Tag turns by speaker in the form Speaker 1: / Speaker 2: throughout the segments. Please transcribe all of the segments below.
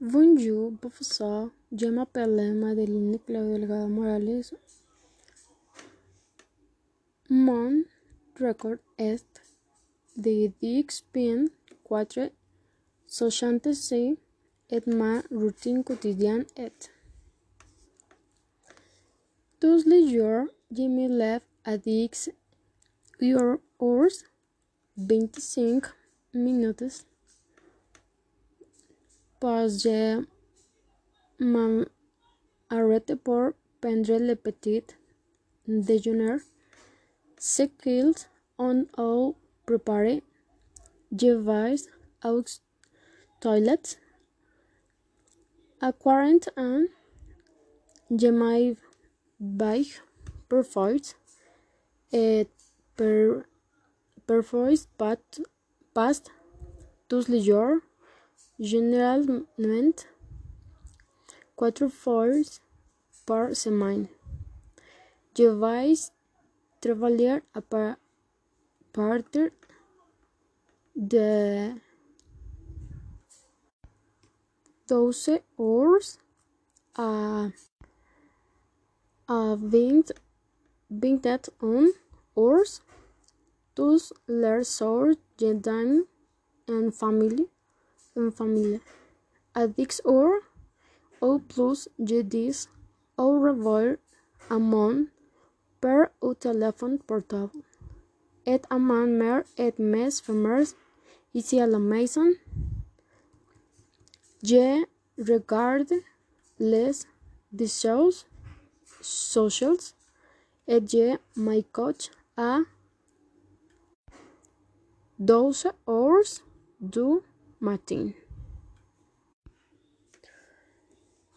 Speaker 1: Bonjour, professeur. Je m'appelle Madeline Claudio Delgado Morales. Mon record est de 10 pin 4 66 et ma routine quotidienne est tous les jours me lève à 10 heures 25 minutes pas je m'arrête pour prendre le petit déjeuner. Ce qu'ils ont all préparé je vais aux toilettes. À 40 ans je m'y vais parfois et per, parfois pas, pas tous les jours generalmente quatro horas por semana. Devais trabalhar a partir de 12 horas a, a 20, 21 horas dos leções de dame em família. En família. A 10 heures ou plus dis au revoir à mon père au téléphone portable. Et ma mère et mes frères ici à la maison. Je regarde les shows socials et je my coach à 12 heures du matin.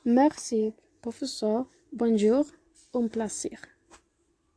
Speaker 1: Merci, professeur. Bonjour, un plaisir.